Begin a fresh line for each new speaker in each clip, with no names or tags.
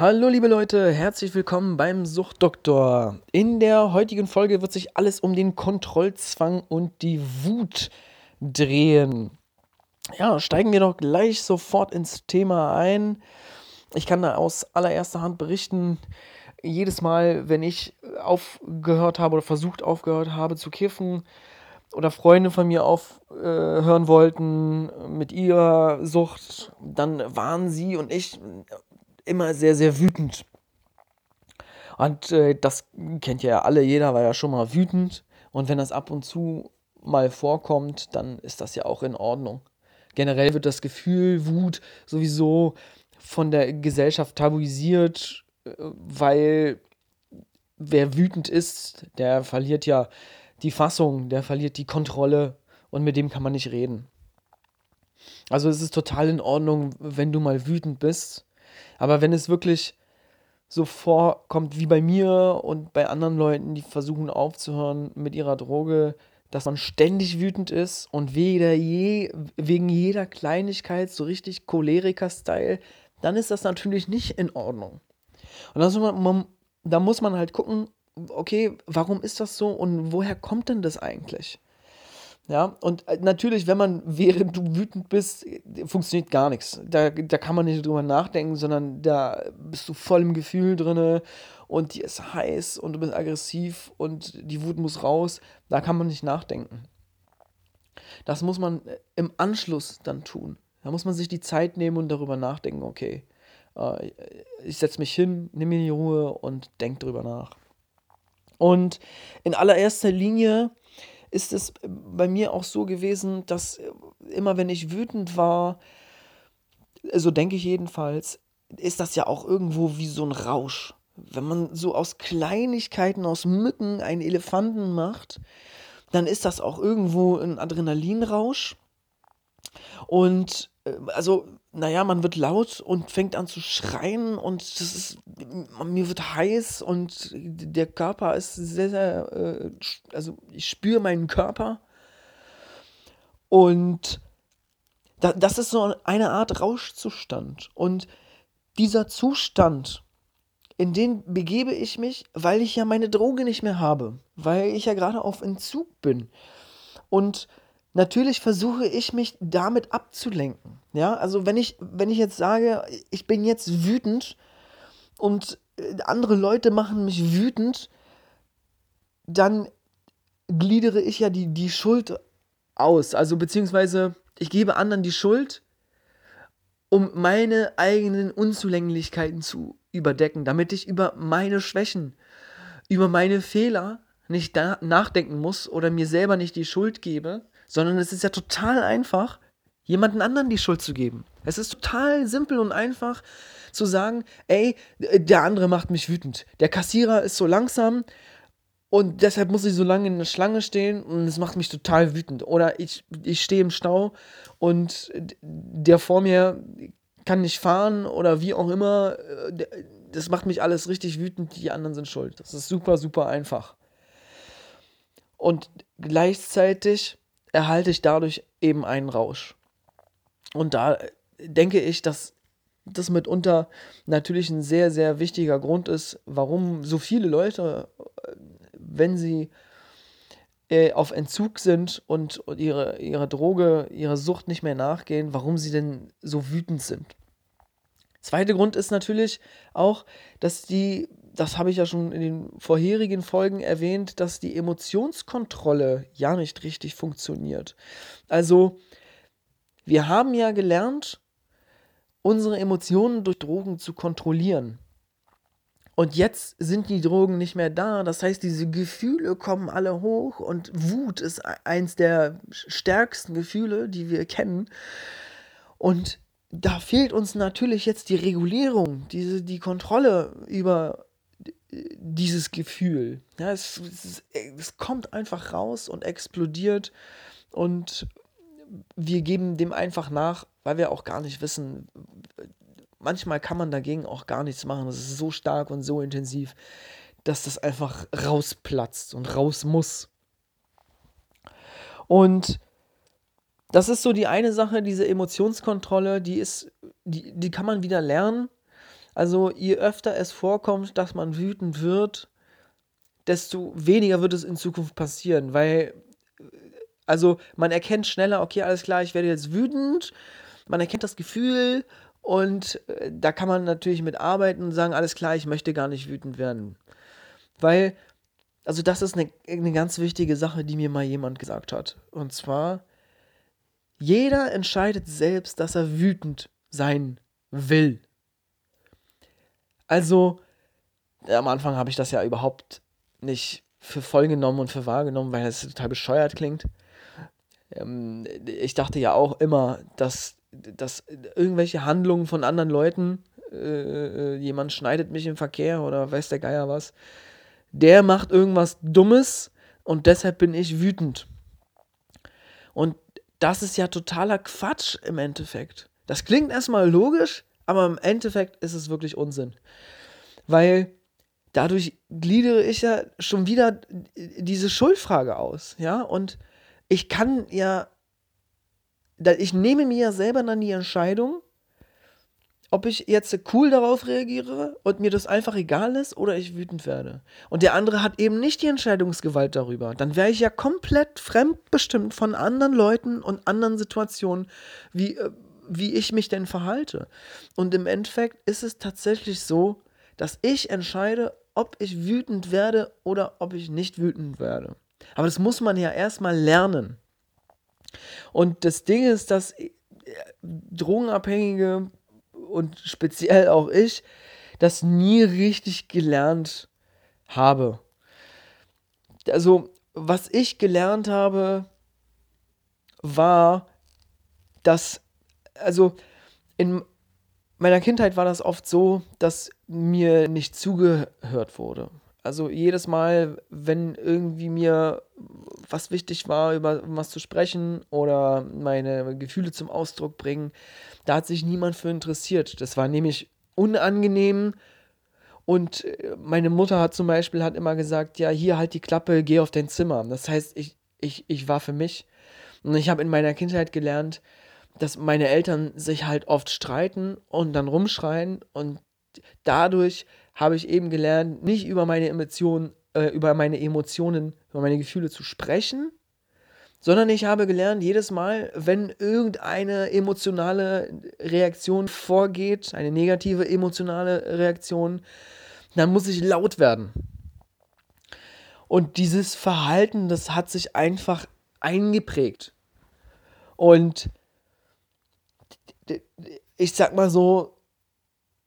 Hallo liebe Leute, herzlich willkommen beim Suchtdoktor. In der heutigen Folge wird sich alles um den Kontrollzwang und die Wut drehen. Ja, steigen wir doch gleich sofort ins Thema ein. Ich kann da aus allererster Hand berichten, jedes Mal, wenn ich aufgehört habe oder versucht aufgehört habe zu kiffen oder Freunde von mir aufhören äh, wollten mit ihrer Sucht, dann waren sie und ich immer sehr, sehr wütend. Und äh, das kennt ja alle, jeder war ja schon mal wütend. Und wenn das ab und zu mal vorkommt, dann ist das ja auch in Ordnung. Generell wird das Gefühl Wut sowieso von der Gesellschaft tabuisiert, äh, weil wer wütend ist, der verliert ja die Fassung, der verliert die Kontrolle und mit dem kann man nicht reden. Also es ist total in Ordnung, wenn du mal wütend bist aber wenn es wirklich so vorkommt wie bei mir und bei anderen Leuten, die versuchen aufzuhören mit ihrer Droge, dass man ständig wütend ist und weder je, wegen jeder Kleinigkeit so richtig Choleriker-Style, dann ist das natürlich nicht in Ordnung. Und also man, man, da muss man halt gucken, okay, warum ist das so und woher kommt denn das eigentlich? Ja, und äh, natürlich, wenn man, während du wütend bist, funktioniert gar nichts. Da, da kann man nicht drüber nachdenken, sondern da bist du voll im Gefühl drin und die ist heiß und du bist aggressiv und die Wut muss raus. Da kann man nicht nachdenken. Das muss man äh, im Anschluss dann tun. Da muss man sich die Zeit nehmen und darüber nachdenken, okay, äh, ich setze mich hin, nehme mir die Ruhe und denke drüber nach. Und in allererster Linie ist es bei mir auch so gewesen, dass immer wenn ich wütend war, so denke ich jedenfalls, ist das ja auch irgendwo wie so ein Rausch. Wenn man so aus Kleinigkeiten, aus Mücken einen Elefanten macht, dann ist das auch irgendwo ein Adrenalinrausch. Und äh, also naja, man wird laut und fängt an zu schreien und das ist, mir wird heiß und der Körper ist sehr, sehr, äh, also ich spüre meinen Körper. Und da, das ist so eine Art Rauschzustand. Und dieser Zustand, in den begebe ich mich, weil ich ja meine Droge nicht mehr habe, weil ich ja gerade auf Entzug bin. Und natürlich versuche ich mich damit abzulenken. Ja, also wenn ich, wenn ich jetzt sage, ich bin jetzt wütend und äh, andere Leute machen mich wütend, dann gliedere ich ja die, die Schuld aus. Also beziehungsweise ich gebe anderen die Schuld, um meine eigenen Unzulänglichkeiten zu überdecken, damit ich über meine Schwächen, über meine Fehler nicht nachdenken muss oder mir selber nicht die Schuld gebe, sondern es ist ja total einfach, jemanden anderen die Schuld zu geben. Es ist total simpel und einfach zu sagen, ey, der andere macht mich wütend. Der Kassierer ist so langsam und deshalb muss ich so lange in der Schlange stehen und es macht mich total wütend. Oder ich, ich stehe im Stau und der vor mir kann nicht fahren oder wie auch immer. Das macht mich alles richtig wütend, die anderen sind schuld. Das ist super, super einfach. Und gleichzeitig erhalte ich dadurch eben einen Rausch. Und da denke ich, dass das mitunter natürlich ein sehr, sehr wichtiger Grund ist, warum so viele Leute, wenn sie äh, auf Entzug sind und ihre, ihre Droge, ihre Sucht nicht mehr nachgehen, warum sie denn so wütend sind. Zweiter Grund ist natürlich auch, dass die das habe ich ja schon in den vorherigen Folgen erwähnt, dass die Emotionskontrolle ja nicht richtig funktioniert. Also, wir haben ja gelernt, unsere Emotionen durch Drogen zu kontrollieren. Und jetzt sind die Drogen nicht mehr da. Das heißt, diese Gefühle kommen alle hoch und Wut ist eins der stärksten Gefühle, die wir kennen. Und da fehlt uns natürlich jetzt die Regulierung, diese, die Kontrolle über dieses Gefühl. Ja, es, es, es kommt einfach raus und explodiert und wir geben dem einfach nach, weil wir auch gar nicht wissen, manchmal kann man dagegen auch gar nichts machen. Das ist so stark und so intensiv, dass das einfach rausplatzt und raus muss. Und das ist so die eine Sache, diese Emotionskontrolle, die ist, die, die kann man wieder lernen. Also je öfter es vorkommt, dass man wütend wird, desto weniger wird es in Zukunft passieren, weil also man erkennt schneller, okay, alles klar, ich werde jetzt wütend, man erkennt das Gefühl und äh, da kann man natürlich mit arbeiten und sagen, alles klar, ich möchte gar nicht wütend werden. Weil, also das ist eine, eine ganz wichtige Sache, die mir mal jemand gesagt hat. Und zwar, jeder entscheidet selbst, dass er wütend sein will. Also, am Anfang habe ich das ja überhaupt nicht für voll genommen und für wahrgenommen, weil das total bescheuert klingt. Ähm, ich dachte ja auch immer, dass, dass irgendwelche Handlungen von anderen Leuten, äh, äh jemand schneidet mich im Verkehr oder weiß der Geier was, der macht irgendwas Dummes und deshalb bin ich wütend. Und das ist ja totaler Quatsch im Endeffekt. Das klingt erstmal logisch, aber im Endeffekt ist es wirklich Unsinn. Weil dadurch gliedere ich ja schon wieder diese Schuldfrage aus, ja, und ich kann ja, ich nehme mir ja selber dann die Entscheidung, ob ich jetzt cool darauf reagiere und mir das einfach egal ist oder ich wütend werde. Und der andere hat eben nicht die Entscheidungsgewalt darüber. Dann wäre ich ja komplett fremdbestimmt von anderen Leuten und anderen Situationen, wie, äh, wie ich mich denn verhalte. Und im Endeffekt ist es tatsächlich so, dass ich entscheide, ob ich wütend werde oder ob ich nicht wütend werde. Aber das muss man ja erstmal lernen. Und das Ding ist, dass äh, Drogenabhängige und speziell auch ich das nie richtig gelernt habe. Also, was ich gelernt habe, war, dass, also in meiner Kindheit war das oft so, dass mir nicht zugehört wurde. Also jedes Mal, wenn irgendwie mir was wichtig war, über was zu sprechen oder meine Gefühle zum Ausdruck bringen, da hat sich niemand für interessiert. Das war nämlich unangenehm. Und äh, meine Mutter hat zum Beispiel hat immer gesagt, ja, hier halt die Klappe, geh auf dein Zimmer. Das heißt, ich, ich, ich war für mich. Und ich habe in meiner Kindheit gelernt, dass meine Eltern sich halt oft streiten und dann rumschreien. Und dadurch habe ich eben gelernt, nicht über meine Emotionen, äh, über meine Emotionen, über meine Gefühle zu sprechen, sondern ich habe gelernt, jedes Mal, wenn irgendeine emotionale Reaktion vorgeht, eine negative emotionale Reaktion, dann muss ich laut werden. Und dieses Verhalten, das hat sich einfach eingeprägt. Und ich sag mal so,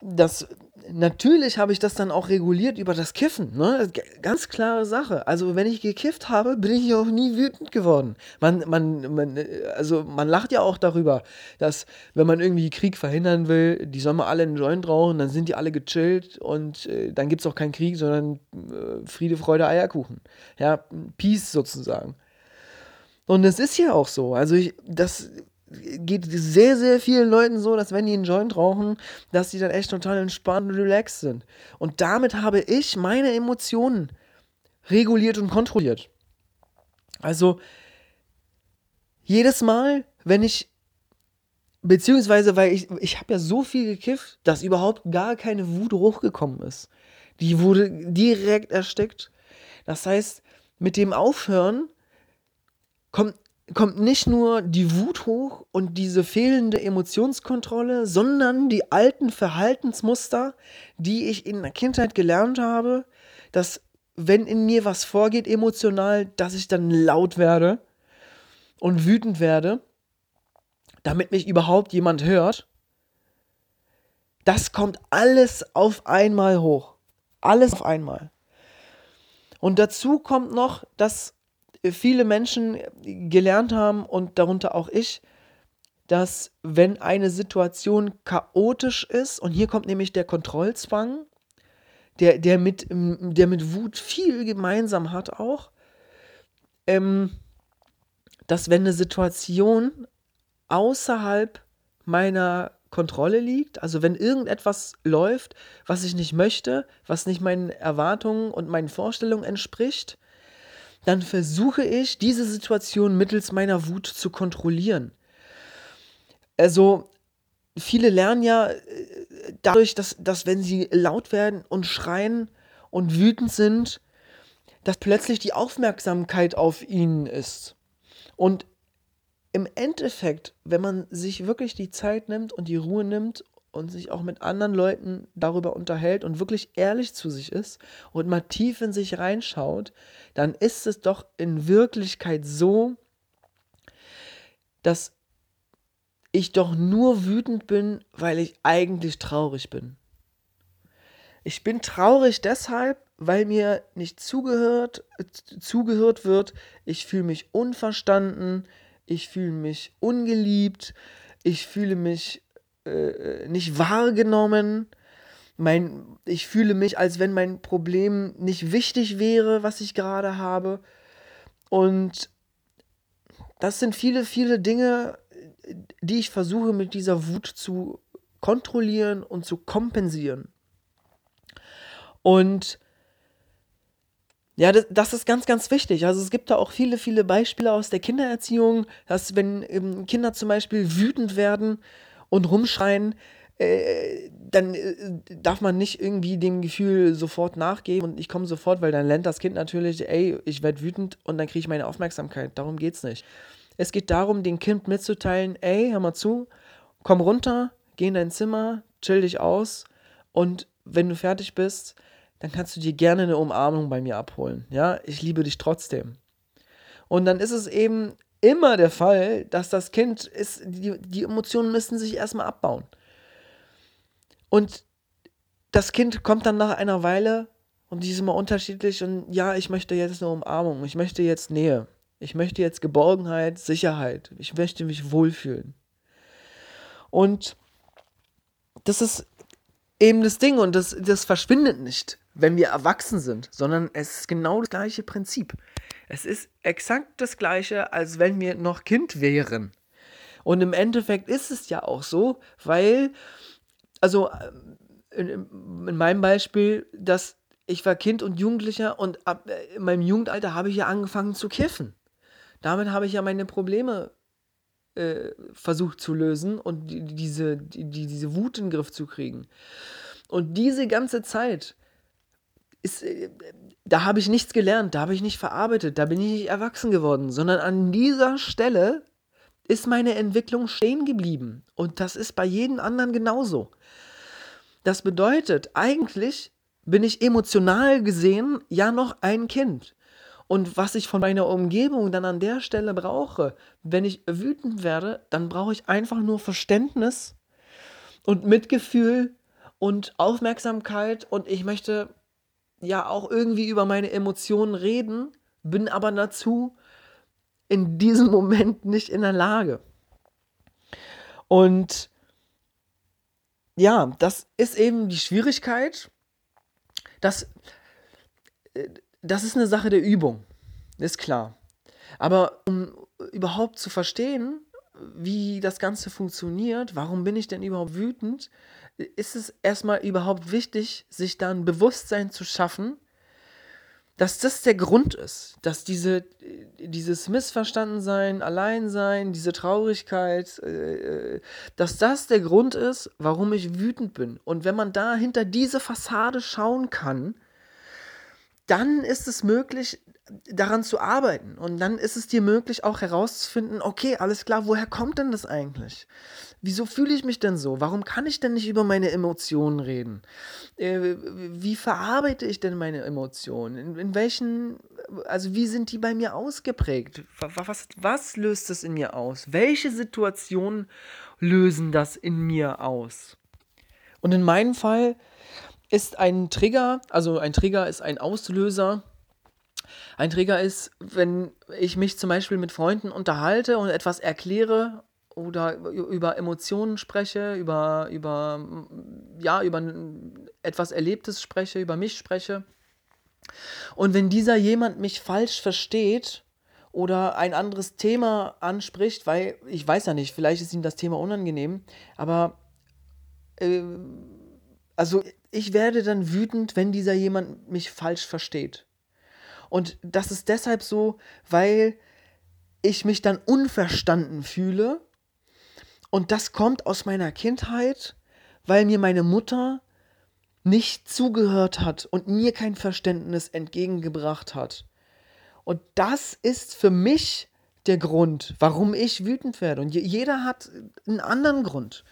das natürlich habe ich das dann auch reguliert über das Kiffen. Ne? Ganz klare Sache. Also, wenn ich gekifft habe, bin ich auch nie wütend geworden. Man, man, man, also man lacht ja auch darüber, dass, wenn man irgendwie Krieg verhindern will, die sollen mal alle einen Joint rauchen, dann sind die alle gechillt und äh, dann gibt es auch keinen Krieg, sondern äh, Friede, Freude, Eierkuchen. Ja, Peace sozusagen. Und es ist ja auch so. Also, ich, das geht sehr, sehr vielen Leuten so, dass wenn die einen Joint rauchen, dass die dann echt total entspannt und relaxed sind. Und damit habe ich meine Emotionen reguliert und kontrolliert. Also jedes Mal, wenn ich, beziehungsweise weil ich, ich habe ja so viel gekifft, dass überhaupt gar keine Wut hochgekommen ist. Die wurde direkt erstickt. Das heißt, mit dem Aufhören kommt kommt nicht nur die Wut hoch und diese fehlende Emotionskontrolle, sondern die alten Verhaltensmuster, die ich in der Kindheit gelernt habe, dass wenn in mir was vorgeht emotional, dass ich dann laut werde und wütend werde, damit mich überhaupt jemand hört. Das kommt alles auf einmal hoch. Alles auf einmal. Und dazu kommt noch, dass viele Menschen gelernt haben und darunter auch ich, dass wenn eine Situation chaotisch ist, und hier kommt nämlich der Kontrollzwang, der, der, mit, der mit Wut viel gemeinsam hat auch, ähm, dass wenn eine Situation außerhalb meiner Kontrolle liegt, also wenn irgendetwas läuft, was ich nicht möchte, was nicht meinen Erwartungen und meinen Vorstellungen entspricht, dann versuche ich, diese Situation mittels meiner Wut zu kontrollieren. Also, viele lernen ja äh, dadurch, dass, dass wenn sie laut werden und schreien und wütend sind, dass plötzlich die Aufmerksamkeit auf ihnen ist. Und im Endeffekt, wenn man sich wirklich die Zeit nimmt und die Ruhe nimmt und sich auch mit anderen Leuten darüber unterhält und wirklich ehrlich zu sich ist und mal tief in sich reinschaut, dann ist es doch in Wirklichkeit so, dass ich doch nur wütend bin, weil ich eigentlich traurig bin. Ich bin traurig deshalb, weil mir nicht zugehört, zugehört wird. Ich fühle mich unverstanden, ich fühle mich ungeliebt, ich fühle mich äh, nicht wahrgenommen. Mein, ich fühle mich, als wenn mein Problem nicht wichtig wäre, was ich gerade habe. Und das sind viele, viele Dinge, die ich versuche mit dieser Wut zu kontrollieren und zu kompensieren. Und ja, das, das, ist ganz, ganz wichtig. Also es gibt da auch viele, viele Beispiele aus der Kindererziehung, dass wenn ähm, Kinder zum Beispiel wütend werden und rumschreien, äh, dann äh, darf man nicht irgendwie dem Gefühl sofort nachgeben und ich komme sofort, weil dann lernt das Kind natürlich, ey, ich werde wütend und dann kriege ich meine Aufmerksamkeit. Darum geht es nicht. Es geht darum, dem Kind mitzuteilen, ey, hör mal zu, komm runter, geh in dein Zimmer, chill dich aus und wenn du fertig bist, dann kannst du dir gerne eine Umarmung bei mir abholen. Ja, ich liebe dich trotzdem. Und dann ist es eben immer der Fall, dass das Kind ist, die, die Emotionen müssen sich erstmal abbauen. Und das Kind kommt dann nach einer Weile und die ist immer unterschiedlich und ja, ich möchte jetzt eine Umarmung, ich möchte jetzt Nähe. Ich möchte jetzt Geborgenheit, Sicherheit. Ich möchte mich wohlfühlen. Und das ist eben das Ding und das, das verschwindet nicht, wenn wir erwachsen sind, sondern es ist genau das gleiche Prinzip. Es ist exakt das gleiche, als wenn wir noch Kind wären. Und im Endeffekt ist es ja auch so, weil, also in, in meinem Beispiel, dass ich war Kind und Jugendlicher und ab, äh, in meinem Jugendalter habe ich ja angefangen zu kiffen. Damit habe ich ja meine Probleme äh, versucht zu lösen und die, diese, die, diese Wut in den Griff zu kriegen. Und diese ganze Zeit ist, äh, da habe ich nichts gelernt, da habe ich nicht verarbeitet, da bin ich nicht erwachsen geworden, sondern an dieser Stelle ist meine Entwicklung stehen geblieben. Und das ist bei jedem anderen genauso. Das bedeutet, eigentlich bin ich emotional gesehen ja noch ein Kind. Und was ich von meiner Umgebung dann an der Stelle brauche, wenn ich wütend werde, dann brauche ich einfach nur Verständnis und Mitgefühl und Aufmerksamkeit und ich möchte ja auch irgendwie über meine Emotionen reden, bin aber dazu in diesem Moment nicht in der Lage. Und ja, das ist eben die Schwierigkeit, dass äh, das ist eine Sache der Übung, ist klar. Aber um überhaupt zu verstehen, wie das Ganze funktioniert, warum bin ich denn überhaupt wütend, ist es erstmal überhaupt wichtig, sich da ein Bewusstsein zu schaffen, dass das der Grund ist, dass diese, dieses Missverstandensein, Alleinsein, diese Traurigkeit, äh, dass das der Grund ist, warum ich wütend bin. Und wenn man da hinter diese Fassade schauen kann, dann ist es möglich, daran zu arbeiten. Und dann ist es dir möglich, auch herauszufinden, okay, alles klar, woher kommt denn das eigentlich? Wieso fühle ich mich denn so? Warum kann ich denn nicht über meine Emotionen reden? Äh, wie verarbeite ich denn meine Emotionen? In, in, welchen, also wie sind die bei mir ausgeprägt? Was, was löst das in mir aus? Welche Situationen lösen das in mir aus? Und in meinem Fall ist ein Trigger, also ein Trigger ist ein Auslöser. Ein Trigger ist, wenn ich mich zum Beispiel mit Freunden unterhalte und etwas erkläre oder über Emotionen spreche, über, über, ja, über etwas Erlebtes spreche, über mich spreche. Und wenn dieser jemand mich falsch versteht oder ein anderes Thema anspricht, weil ich weiß ja nicht, vielleicht ist ihm das Thema unangenehm, aber äh, also ich werde dann wütend, wenn dieser jemand mich falsch versteht. Und das ist deshalb so, weil ich mich dann unverstanden fühle Und das kommt aus meiner Kindheit, weil mir meine Mutter nicht zugehört hat und mir kein Verständnis entgegengebracht hat. Und das ist für mich der Grund, warum ich wütend werde. Und jeder hat einen anderen Grund.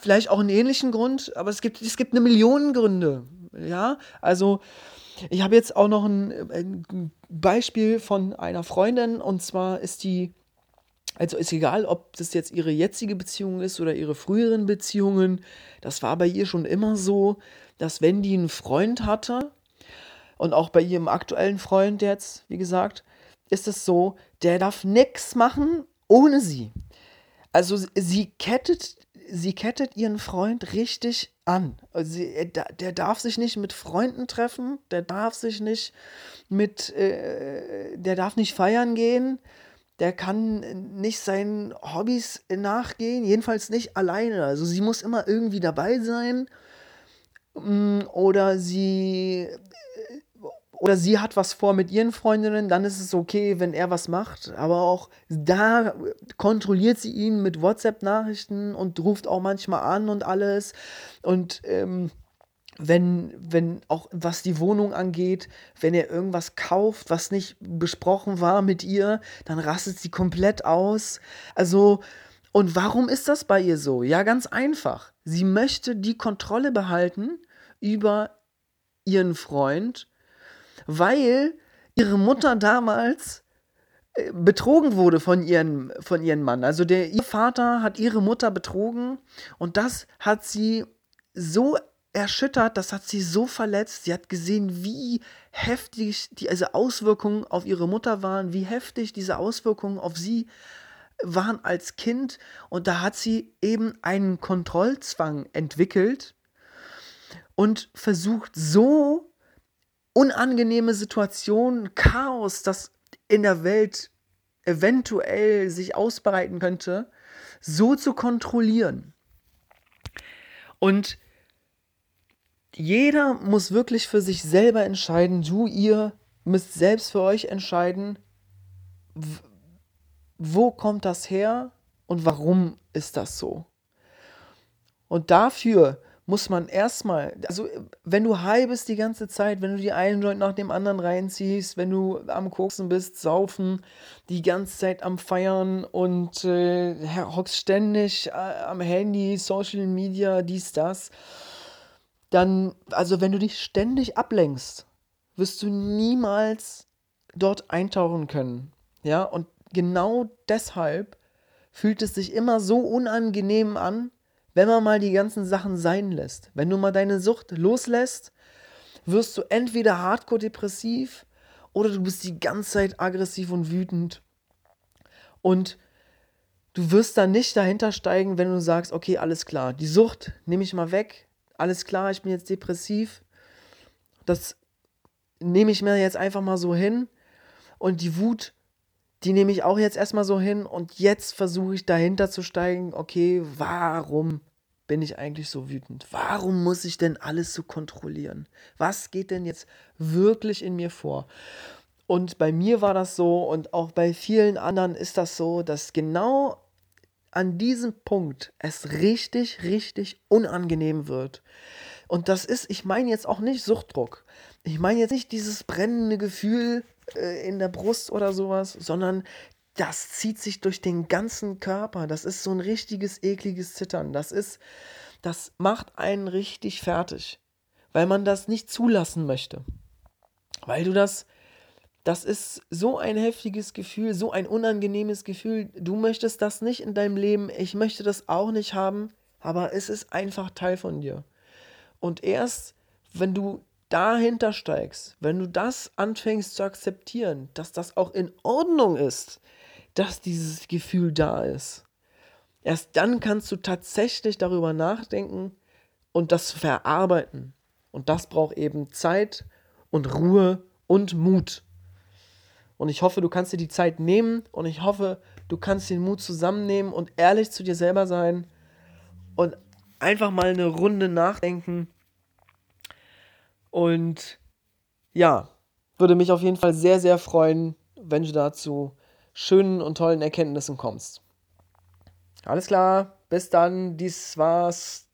Vielleicht auch einen ähnlichen Grund, aber es gibt, es gibt eine Million Gründe. Ja, also ich habe jetzt auch noch ein, ein Beispiel von einer Freundin und zwar ist die also ist egal, ob das jetzt ihre jetzige Beziehung ist oder ihre früheren Beziehungen. Das war bei ihr schon immer so, dass wenn die einen Freund hatte und auch bei ihrem aktuellen Freund jetzt, wie gesagt, ist es so, der darf nichts machen ohne sie. Also sie kettet, sie kettet ihren Freund richtig an. Also sie, der darf sich nicht mit Freunden treffen, der darf sich nicht mit, äh, der darf nicht feiern gehen, der kann nicht seinen Hobbys nachgehen, jedenfalls nicht alleine. Also sie muss immer irgendwie dabei sein mm, oder sie oder sie hat was vor mit ihren Freundinnen, dann ist es okay, wenn er was macht. Aber auch da kontrolliert sie ihn mit WhatsApp-Nachrichten und ruft auch manchmal an und alles. Und ähm, wenn, wenn auch was die Wohnung angeht, wenn er irgendwas kauft, was nicht besprochen war mit ihr, dann rastet sie komplett aus. Also, und warum ist das bei ihr so? Ja, ganz einfach. Sie möchte die Kontrolle behalten über ihren Freund, weil ihre Mutter damals äh, betrogen wurde von ihrem, von ihrem Mann. Also der, ihr Vater hat ihre Mutter betrogen und das hat sie so erschüttert, das hat sie so verletzt. Sie hat gesehen, wie heftig diese also Auswirkungen auf ihre Mutter waren, wie heftig diese Auswirkungen auf sie waren als Kind. Und da hat sie eben einen Kontrollzwang entwickelt und versucht so unangenehme Situationen, Chaos, das in der Welt eventuell sich ausbreiten könnte, so zu kontrollieren. Und jeder muss wirklich für sich selber entscheiden. Du, ihr müsst selbst für euch entscheiden, wo kommt das her und warum ist das so. Und dafür muss man erstmal, also wenn du high bist die ganze Zeit, wenn du die einen Joint nach dem anderen reinziehst, wenn du am Koksen bist, saufen, die ganze Zeit am Feiern und äh, hockst ständig äh, am Handy, Social Media, dies, das, dann, also wenn du dich ständig ablenkst, wirst du niemals dort eintauchen können. Ja, und genau deshalb fühlt es sich immer so unangenehm an, wenn man mal die ganzen Sachen sein lässt. Wenn du mal deine Sucht loslässt, wirst du entweder hardcore depressiv oder du bist die ganze Zeit aggressiv und wütend. Und du wirst dann nicht dahinter steigen, wenn du sagst, okay, alles klar, die Sucht nehme ich mal weg, alles klar, ich bin jetzt depressiv. Das nehme ich mir jetzt einfach mal so hin. Und die Wut, die nehme ich auch jetzt erstmal so hin. Und jetzt versuche ich dahinter zu steigen, okay, warum bin ich eigentlich so wütend? Warum muss ich denn alles so kontrollieren? Was geht denn jetzt wirklich in mir vor? Und bei mir war das so und auch bei vielen anderen ist das so, dass genau an diesem Punkt es richtig, richtig unangenehm wird. Und das ist, ich meine jetzt auch nicht Suchtdruck. Ich meine jetzt nicht dieses brennende Gefühl äh, in der Brust oder sowas, sondern das zieht sich durch den ganzen Körper. Das ist so ein richtiges, ekliges Zittern. Das ist, das macht einen richtig fertig, weil man das nicht zulassen möchte. Weil du das das ist so ein heftiges Gefühl, so ein unangenehmes Gefühl. Du möchtest das nicht in deinem Leben, ich möchte das auch nicht haben, aber es ist einfach Teil von dir. Und erst, wenn du dahinter steigst, wenn du das anfängst zu akzeptieren, dass das auch in Ordnung ist, dass dieses Gefühl da ist, erst dann kannst du tatsächlich darüber nachdenken und das verarbeiten. Und das braucht eben Zeit und Ruhe und Mut. Und ich hoffe, du kannst dir die Zeit nehmen und ich hoffe, du kannst den Mut zusammennehmen und ehrlich zu dir selber sein und einfach mal eine Runde nachdenken. Und ja, würde mich auf jeden Fall sehr, sehr freuen, wenn du dazu schönen und tollen Erkenntnissen kommst. Alles klar, bis dann, dies war's.